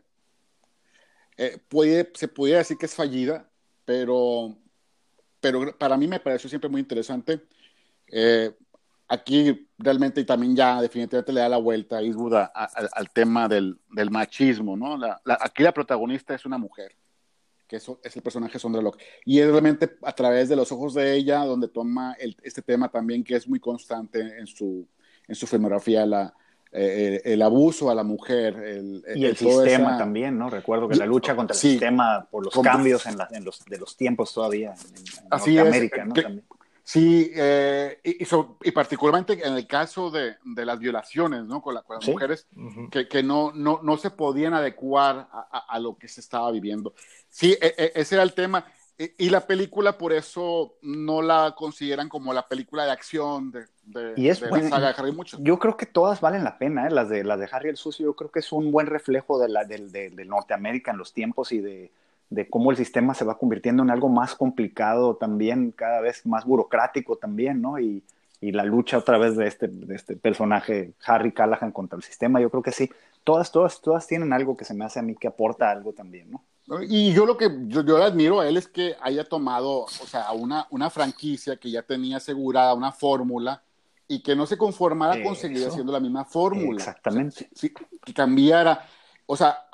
eh, puede, se podría decir que es fallida, pero pero para mí me pareció siempre muy interesante. Eh, aquí realmente y también ya definitivamente le da la vuelta a Eastwood al tema del, machismo, ¿no? Aquí la protagonista es una mujer, que es, es el personaje Sondra Locke, y es realmente a través de los ojos de ella donde toma el, este tema también que es muy constante en su, en su filmografía, la, eh, el, abuso a la mujer. El, y el, sistema también, ¿no? Recuerdo que la lucha contra el sistema por los cambios en, los, de los tiempos todavía en, Norteamérica, ¿no? Sí, eh, y, particularmente en el caso de, las violaciones, ¿no? Con, las mujeres que, no, no, no, se podían adecuar a, lo que se estaba viviendo. Sí, e, e, ese era el tema. Y, la película por eso no la consideran como la película de acción de, y es, la saga de Harry mucho. Yo creo que todas valen la pena, ¿eh? las, de, las de Harry el Sucio, yo creo que es un buen reflejo de, la, de, Norteamérica en los tiempos y de, cómo el sistema se va convirtiendo en algo más complicado también, cada vez más burocrático también, ¿no? Y, y la lucha otra vez de este, de este personaje, Harry Callahan, contra el sistema, yo creo que sí. Todas, todas, todas tienen algo que se me hace a mí que aporta algo también, ¿no? Y yo lo que yo, le admiro a él es que haya tomado, o sea, una, una franquicia que ya tenía asegurada una fórmula y que no se conformara con seguir haciendo la misma fórmula. Exactamente. que cambiara. O sea,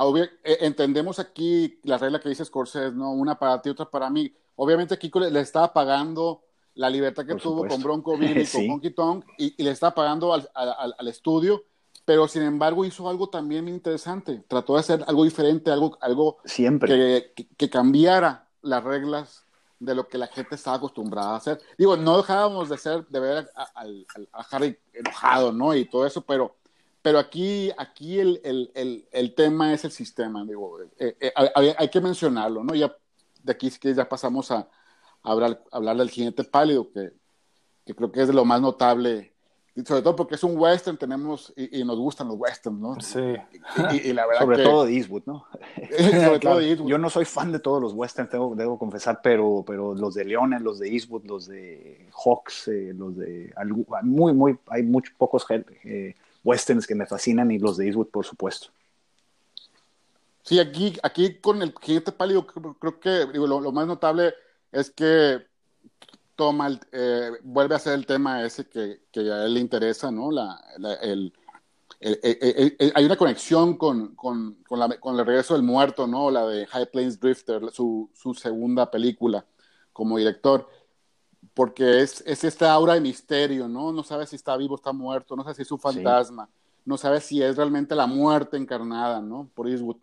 eh, entendemos aquí la regla que dice Scorsese, ¿no? Una para ti, otra para mí. Obviamente Kiko le, estaba pagando la libertad que tuvo con Bronco Billy, con Honky Tonk, y, le estaba pagando al, al, al estudio pero sin embargo hizo algo también interesante. Trató de hacer algo diferente, algo, algo Siempre. Que, que, cambiara las reglas de lo que la gente estaba acostumbrada a hacer. Digo, no dejábamos de ser, de ver a, Harry enojado, ¿no? Y todo eso, pero, pero aquí, aquí el, el, el, tema es el sistema, digo, eh, eh, hay, que mencionarlo, ¿no? Ya de aquí que ya pasamos a, hablar, hablar del jinete pálido, que, que creo que es de lo más notable sobre todo porque es un western, tenemos, y, nos gustan los westerns, ¿no? Sí. Y, la verdad sobre todo de Eastwood, ¿no? sobre todo de Eastwood. Yo no soy fan de todos los westerns, debo, debo, confesar, pero, pero los de Leones, los de Eastwood, los de Hawks, eh, los de... Muy, muy, hay muchos pocos eh, westerns que me fascinan y los de Eastwood, por supuesto. Sí, aquí, aquí con el jinete pálido creo, que digo, lo más notable es que toma, eh, vuelve a ser el tema ese que, a él le interesa, ¿no? La, el, hay una conexión con, con, con, el regreso del muerto, ¿no? La de High Plains Drifter, su, su segunda película como director, porque es, es, esta aura de misterio, ¿no? No sabe si está vivo, está muerto, no sabe si es un fantasma, no sabe si es realmente la muerte encarnada, ¿no? Por Eastwood.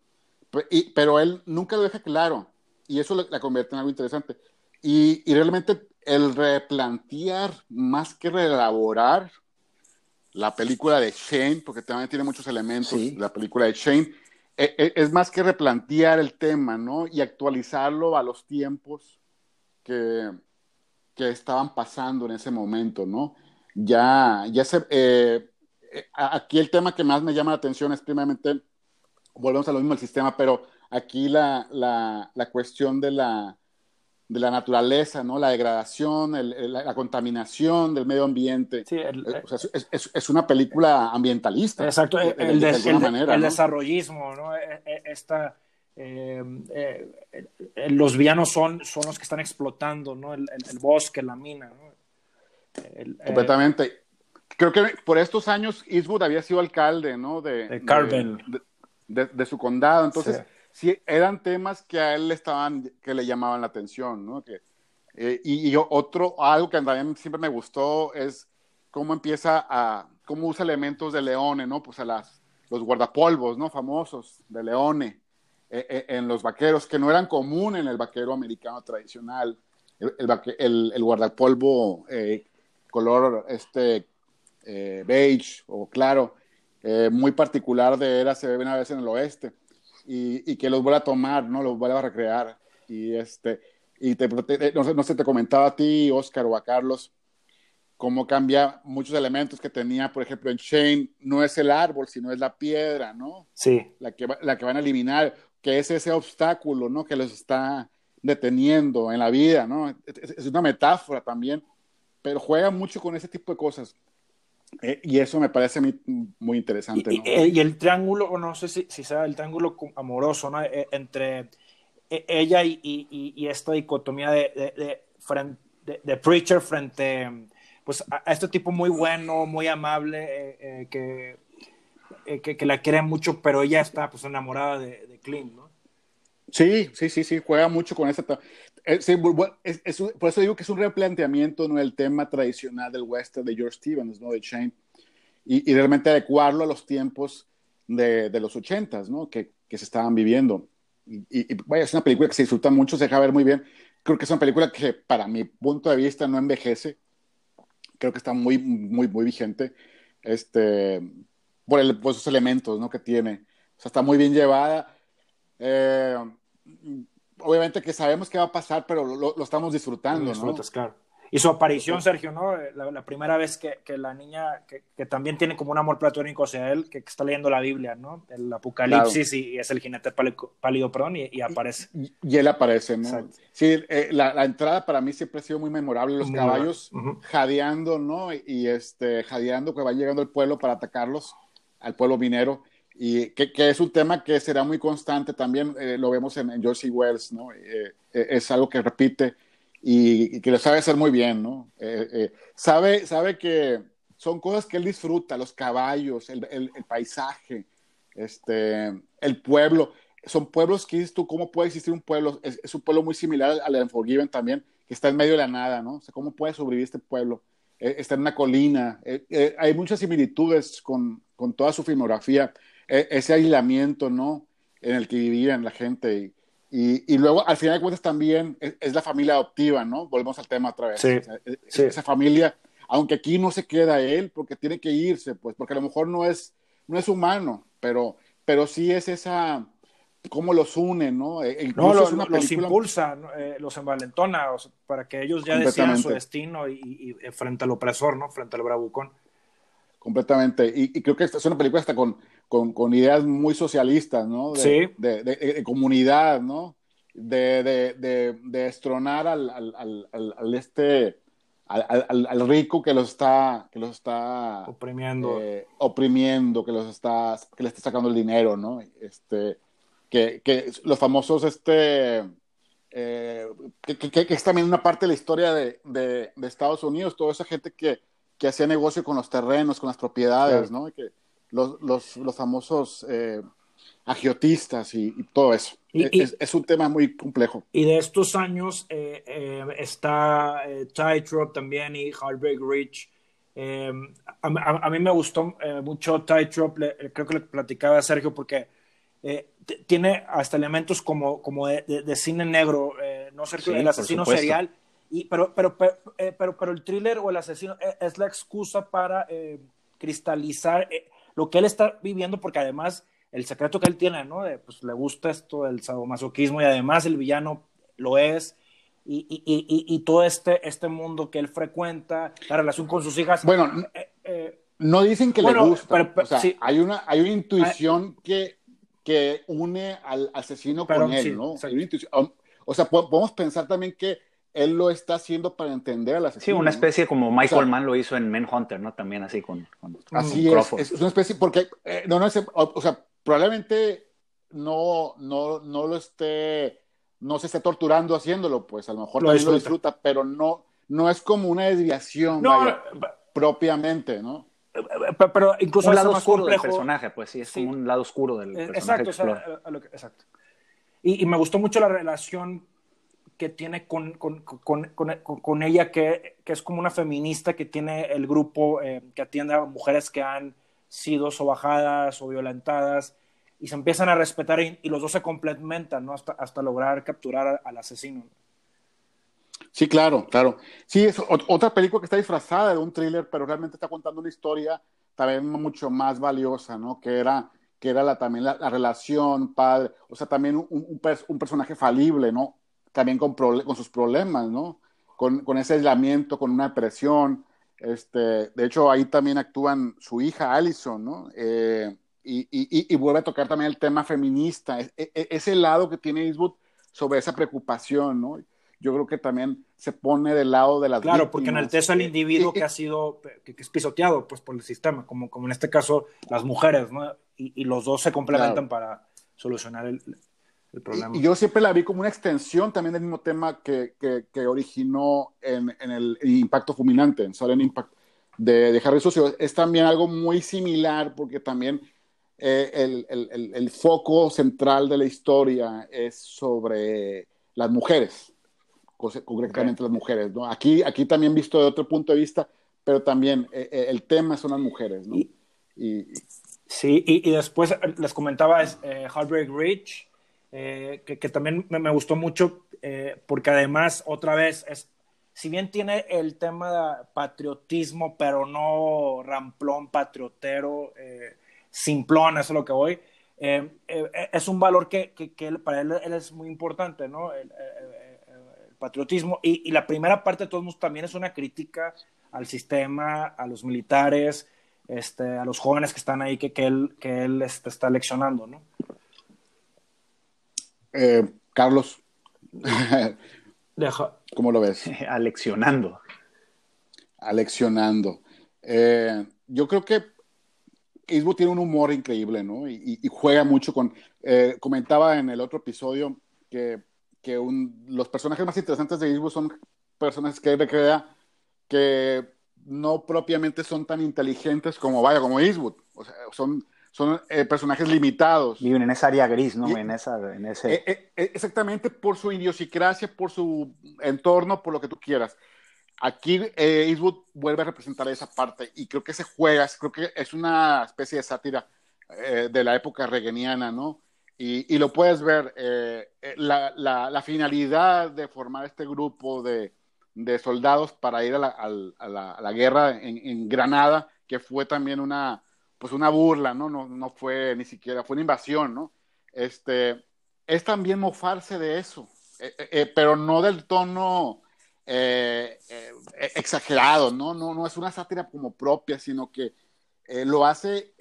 pero él nunca lo deja claro, y eso la, convierte en algo interesante. Y, y realmente el replantear más que reelaborar la película de Shane, porque también tiene muchos elementos, la película de Shane, e, e, es más que replantear el tema, ¿no? Y actualizarlo a los tiempos que, que estaban pasando en ese momento, ¿no? Ya, ya se, eh, eh, aquí el tema que más me llama la atención es primeramente, volvemos a lo mismo el sistema, pero aquí la, la, la cuestión de la, de la naturaleza, ¿no? La degradación, la, contaminación del medio ambiente. Sí, eh, es, una película ambientalista. Exacto, el, desarrollismo, ¿no? E, e, esta, eh, eh, los villanos son, son los que están explotando, ¿no? El, bosque, la mina, ¿no? Completamente. Creo que por estos años Eastwood había sido alcalde, ¿no? De, de, de, su condado, entonces sí eran temas que a él le estaban, que le llamaban la atención, ¿no? Que, eh, y, otro, algo que también siempre me gustó es cómo empieza a, cómo usa elementos de Leone, ¿no? Pues a las, los guardapolvos, ¿no? Famosos de Leone eh, eh, en los vaqueros, que no eran común en el vaquero americano tradicional. El, el, el, guardapolvo color este beige o claro, muy particular de era, se ve una vez en el oeste y, que los vuelva a tomar, ¿no? Los vuelva a recrear. Y, este, y te, no, sé, no sé, te comentaba a ti, Oscar, o a Carlos, cómo cambia muchos elementos que tenía, por ejemplo, en Shane, no es el árbol, sino es la piedra, ¿no? Sí. La que, la que van a eliminar, que es ese obstáculo, ¿no? Que los está deteniendo en la vida, ¿no? Es, una metáfora también, pero juega mucho con ese tipo de cosas. Eh, y eso me parece muy, interesante. Y, y, el triángulo, no sé si, si sea el triángulo amoroso, ¿no? Eh, entre e, ella y, y, esta dicotomía de, de, de, Preacher frente pues, a, este tipo muy bueno, muy amable, eh, que, que, que, la quiere mucho, pero ella está pues, enamorada de, Clint, ¿no? Sí, sí, sí, sí, juega mucho con ese es, por eso digo que es un replanteamiento, ¿no? El tema tradicional del western de George Stevens, ¿no? De Shane. y, realmente adecuarlo a los tiempos de, de los ochentas, ¿no? Que, que, se estaban viviendo. Y, y, vaya, es una película que se disfruta mucho, se deja ver muy bien. Creo que es una película que, para mi punto de vista, no envejece. Creo que está muy, muy, muy vigente. Este, por, el, por esos elementos, ¿no? Que tiene. O sea, está muy bien llevada. Eh, obviamente que sabemos qué va a pasar, pero lo, lo estamos disfrutando, lo disfrutas, claro. Y su aparición, Sergio, ¿no? La, primera vez que, que la niña, que, que, también tiene como un amor platónico hacia él, que, está leyendo la Biblia, ¿no? El Apocalipsis y, es el jinete pálido, perdón, y, aparece. Y, él aparece, ¿no? Sí, eh, la, la, entrada para mí siempre ha sido muy memorable, los caballos jadeando, ¿no? Y este, jadeando que va llegando al pueblo para atacarlos, al pueblo minero y que, que, es un tema que será muy constante también, eh, lo vemos en, en Josie Wells, ¿no? Eh, es algo que repite y, que lo sabe hacer muy bien, ¿no? Eh, eh, sabe, sabe que son cosas que él disfruta, los caballos, el, el, paisaje, este, el pueblo. Son pueblos que dices tú, ¿cómo puede existir un pueblo? Es, un pueblo muy similar al de Unforgiven también, que está en medio de la nada, ¿no? O sea, ¿cómo puede sobrevivir este pueblo? Eh, está en una colina. hay muchas similitudes con, con toda su filmografía. Ese aislamiento, ¿no? En el que vivían la gente. Y, y, luego, al final de cuentas, también es, la familia adoptiva, ¿no? Volvemos al tema otra vez. Sí, Esa familia, aunque aquí no se queda él, porque tiene que irse, pues, porque a lo mejor no es, no es humano, pero, pero sí es esa, cómo los une, ¿no? E, no, los, los impulsa, eh, los envalentona, para que ellos ya decidan su destino y, y, frente al opresor, ¿no? Frente al bravucón. Completamente. Y, y creo que esta es una película hasta con con, con ideas muy socialistas, ¿no? De, sí. de, de, comunidad, ¿no? De, destronar al, al, al, al este, al, rico que los está, que los está oprimiendo, eh, oprimiendo, que los está, que le está sacando el dinero, ¿no? Este, que, que los famosos, este, eh, que, que, que, es también una parte de la historia de, de, Estados Unidos, toda esa gente que, que hacía negocio con los terrenos, con las propiedades, ¿no? Que, los, los, los famosos eh, agiotistas y, todo eso. es, es, un tema muy complejo. Y de estos años eh, eh, está Tightrope también y Heartbreak Ridge. A, a, mí me gustó mucho Tightrope, creo que le platicaba a Sergio porque tiene hasta elementos como, como de, de, cine negro, no Sergio, el asesino serial. Y, pero, pero, pero, pero, pero, el thriller o el asesino es, la excusa para cristalizar lo que él está viviendo, porque además el secreto que él tiene, ¿no? De, pues le gusta esto del sadomasoquismo y además el villano lo es. Y, y, y, y, todo este, este mundo que él frecuenta, la relación con sus hijas. Bueno, eh, eh, no dicen que le gusta. o sea, hay, una, hay una intuición que, que une al asesino con él, ¿no? o sea, podemos pensar también que él lo está haciendo para entender a la Sí, una especie como Michael Mann lo hizo en Manhunter, ¿no? También así con, Así es, es, una especie, porque, eh, no, no, o, sea, probablemente no, no, no lo esté, no se esté torturando haciéndolo, pues a lo mejor lo, disfruta. lo disfruta, pero no, no es como una desviación propiamente, ¿no? Pero, incluso un lado oscuro del personaje, pues sí, es como un lado oscuro del eh, personaje. Exacto, exacto. Y, y me gustó mucho la relación que tiene con, con, con, con ella, que, que, es como una feminista que tiene el grupo eh, que atiende a mujeres que han sido sobajadas o violentadas y se empiezan a respetar y, los dos se complementan ¿no? hasta, hasta lograr capturar al asesino. Sí, claro, claro. Sí, es otra película que está disfrazada de un thriller, pero realmente está contando una historia también mucho más valiosa, ¿no? Que era, que era la, también la, relación padre, o sea, también un, un, un personaje falible, ¿no? También con, con sus problemas, ¿no? Con, con, ese aislamiento, con una depresión. Este, de hecho, ahí también actúan su hija Allison, ¿no? Eh, y, y, y, vuelve a tocar también el tema feminista, e, e, ese lado que tiene Eastwood sobre esa preocupación, ¿no? Yo creo que también se pone del lado de las Claro, porque enaltece al individuo que ha sido, que, es pisoteado, pues, por el sistema, como, como en este caso las mujeres, ¿no? Y, los dos se complementan para solucionar el, y, yo siempre la vi como una extensión también del mismo tema que, que, originó en, en, el Impacto Fulminante, en Solemn Impact, de, de Harry Sucio. Es también algo muy similar porque también eh, el, el, el, foco central de la historia es sobre las mujeres, concretamente las mujeres. ¿no? Aquí, aquí también visto de otro punto de vista, pero también eh, eh, el tema son las mujeres. ¿no? Y, sí, y, después les comentaba eh, Heartbreak Ridge, eh, que, también me, gustó mucho, eh, porque además, otra vez, es, si bien tiene el tema de patriotismo, pero no ramplón, patriotero, simplón, eso es lo que voy, es un valor que, para él, es muy importante, ¿no? El, patriotismo. Y, la primera parte de todos también es una crítica al sistema, a los militares, este, a los jóvenes que están ahí que, que él, que él este, está leccionando, ¿no? Eh, Carlos, Deja. ¿cómo lo ves? Aleccionando. Aleccionando. Eh, yo creo que Eastwood tiene un humor increíble, ¿no? Y, juega mucho con... Eh, comentaba en el otro episodio que, que los personajes más interesantes de Eastwood son personajes que él crea que no propiamente son tan inteligentes como, vaya, como Eastwood. O sea, son, son eh, personajes limitados. Viven en esa área gris, ¿no? en, esa, en ese... Eh, eh, exactamente por su idiosincrasia, por su entorno, por lo que tú quieras. Aquí Eastwood vuelve a representar esa parte y creo que se juega, creo que es una especie de sátira de la época regeniana, ¿no? Y, y lo puedes ver, la, la, la, finalidad de formar este grupo de, de soldados para ir a la, a la, a la guerra en, en, Granada, que fue también una, pues una burla, ¿no? ¿no? No fue ni siquiera, fue una invasión, ¿no? Este, es también mofarse de eso, eh, eh, eh, pero no del tono exagerado, ¿no? ¿no? No es una sátira como propia, sino que lo hace,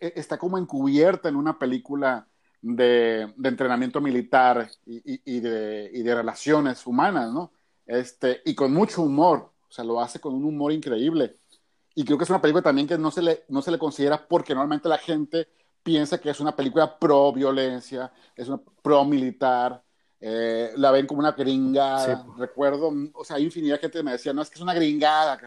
está como encubierta en una película de, de entrenamiento militar y, y, de, y de relaciones humanas, ¿no? este, y con mucho humor, o sea, lo hace con un humor increíble. Y creo que es una película también que no se le, no se le considera porque normalmente la gente piensa que es una película pro violencia, es una pro militar, eh, la ven como una gringada. Recuerdo, o sea, hay infinidad de gente que me decía, no, es que es una gringada,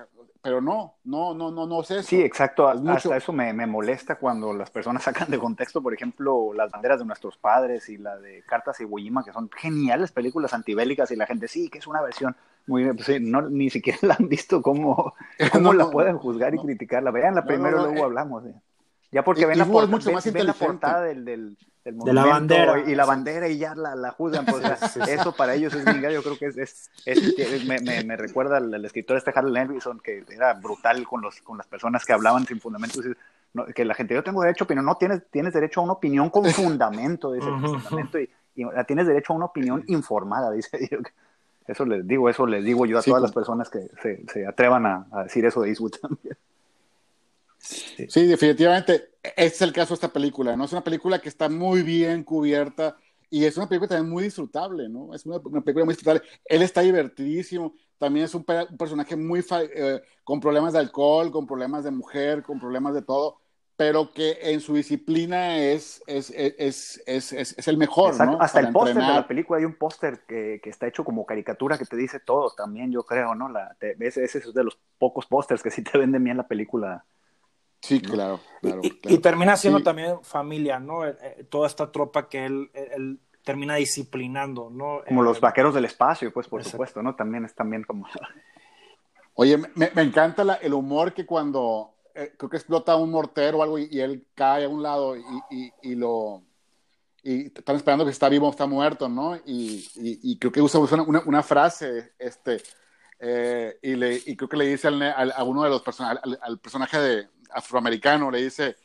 pero no, no, no, no, no es eso. Sí, exacto. Hasta eso me, me, molesta cuando las personas sacan de contexto, por ejemplo, las banderas de nuestros padres y la de Cartas y Wojima, que son geniales películas antibélicas y la gente sí, que es una versión muy pues, sí, no, ni siquiera la han visto cómo, cómo la pueden juzgar y criticarla. Veanla primero, luego eh, hablamos. Ya porque ven, la, mucho más ven, la portada del, del, del de la bandera. Y, la bandera y ya la, la juzgan. Pues, eso para ellos es gringa. Yo creo que es, es, es me, me, me, recuerda al, escritor este Harlan Ellison que era brutal con, los, con las personas que hablaban sin fundamentos. que la gente, yo tengo derecho a opinión. No, tienes, tienes derecho a una opinión con fundamento, dice fundamento. Y, y, tienes derecho a una opinión informada, dice. Eso les digo, eso les digo yo a todas las pues. personas que se, se atrevan a, a decir eso de Eastwood también. Sí. definitivamente. Este es el caso de esta película, ¿no? Es una película que está muy bien cubierta y es una película también muy disfrutable, ¿no? Es una, película muy disfrutable. Él está divertidísimo. También es un, personaje muy eh, con problemas de alcohol, con problemas de mujer, con problemas de todo, pero que en su disciplina es, es, es, es el mejor, ¿no? Hasta el póster de la película hay un póster que, que, está hecho como caricatura que te dice todo también, yo creo, ¿no? La, ese, es de los pocos pósters que sí te venden bien la película Sí, claro, claro. Y, termina siendo también familia, ¿no? Eh, eh, toda esta tropa que él, él termina disciplinando, ¿no? Como los eh, vaqueros del espacio, pues, por supuesto, ¿no? También es también como... Oye, me, me encanta la, el humor que cuando creo que explota un mortero o algo y, él cae a un lado y, y, lo... Y están esperando que está vivo o está muerto, ¿no? Y, creo que usa una, una, frase, este... y, le, y creo que le dice al, a uno de los personajes, al personaje de, afroamericano, le dice,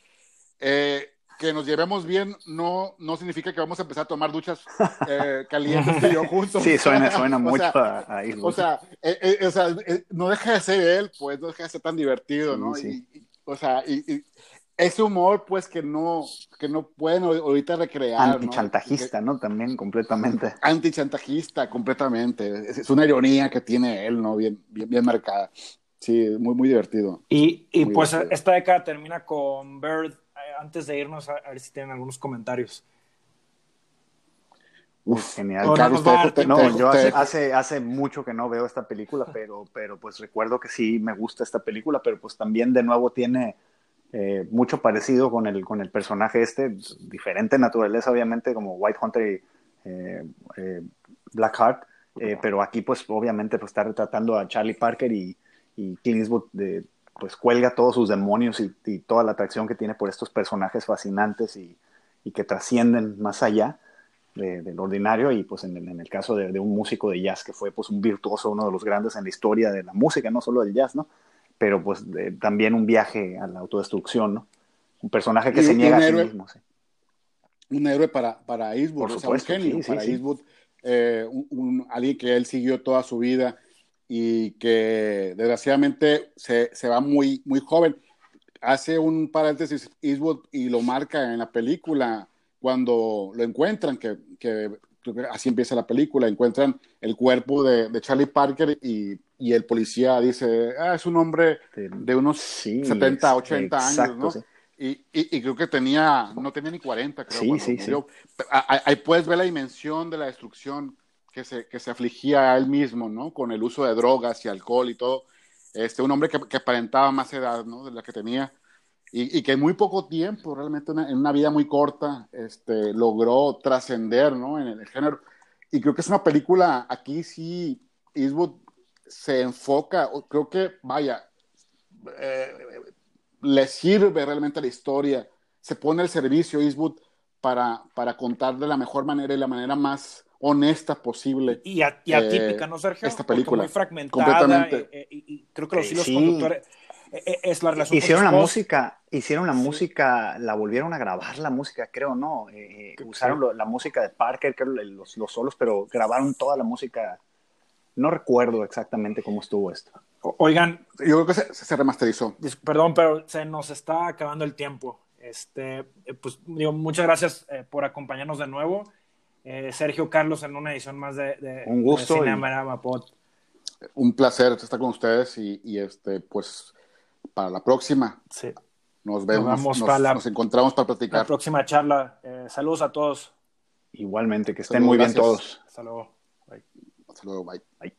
eh, que nos llevemos bien no, no significa que vamos a empezar a tomar duchas eh, calientes y yo juntos. Sí, suena, suena mucho a, O sea, eh, o sea no deja de ser él, pues, no deja de ser tan divertido, ¿no? Y, o sea, y, ese humor, pues, que no, que no pueden ahorita recrear. Antichantajista, ¿no? También, completamente. Antichantajista, completamente. Es, una ironía que tiene él, ¿no? Bien, bien, bien marcada. Sí, muy, muy divertido. Y, y pues esta década termina con Bird. Eh, antes de irnos, a, ver si tienen algunos comentarios. Uf, genial. no, yo hace, hace, mucho que no veo esta película, pero, pero pues recuerdo que sí me gusta esta película, pero pues también de nuevo tiene eh, mucho parecido con el, con el personaje este, diferente naturaleza obviamente como White Hunter y eh, eh Blackheart, pero aquí pues obviamente pues está retratando a Charlie Parker y, y Clint Eastwood de, pues cuelga todos sus demonios y, toda la atracción que tiene por estos personajes fascinantes y, que trascienden más allá del ordinario y pues en el, caso de, un músico de jazz que fue pues un virtuoso, uno de los grandes en la historia de la música, no solo del jazz, ¿no? Pero pues también un viaje a la autodestrucción, ¿no? Un personaje que se niega a sí mismo, sí. Un héroe para, para Eastwood, Por supuesto, un genio para Eastwood, eh, un, alguien que él siguió toda su vida y que desgraciadamente se, se, va muy, muy joven. Hace un paréntesis Eastwood y lo marca en la película cuando lo encuentran, que, que, así empieza la película, encuentran el cuerpo de, de Charlie Parker y, y, el policía dice, ah, es un hombre de unos 70, 80 años, ¿no? Y, y, creo que tenía, no tenía ni 40, creo. Sí, sí, sí. Ahí puedes ver la dimensión de la destrucción que se, que se afligía a él mismo, ¿no? Con el uso de drogas y alcohol y todo. Este, un hombre que, que aparentaba más edad, ¿no? De la que tenía. Y, y que en muy poco tiempo, realmente en una vida muy corta, este, logró trascender, ¿no? En el género. Y creo que es una película, aquí sí, Eastwood se enfoca, creo que, vaya, eh, le sirve realmente a la historia, se pone al servicio Eastwood para, para contar de la mejor manera y la manera más honesta posible. Y, atípica, ¿no, Sergio? Esta película. muy fragmentada. Eh, eh, y, creo que los hilos conductores eh, es la relación. Hicieron la música, hicieron la música, la volvieron a grabar la música, creo, ¿no? usaron la música de Parker, creo, los, los solos, pero grabaron toda la música. No recuerdo exactamente cómo estuvo esto. Oigan. Yo creo que se, se remasterizó. Perdón, pero se nos está acabando el tiempo. Este, pues digo, muchas gracias por acompañarnos de nuevo. Eh, Sergio Carlos en una edición más de, un gusto Un placer estar con ustedes y, este pues para la próxima nos vemos, nos, encontramos para platicar. La próxima charla. Eh, saludos a todos. Igualmente, que estén muy bien todos. Hasta luego. Hasta luego, bye.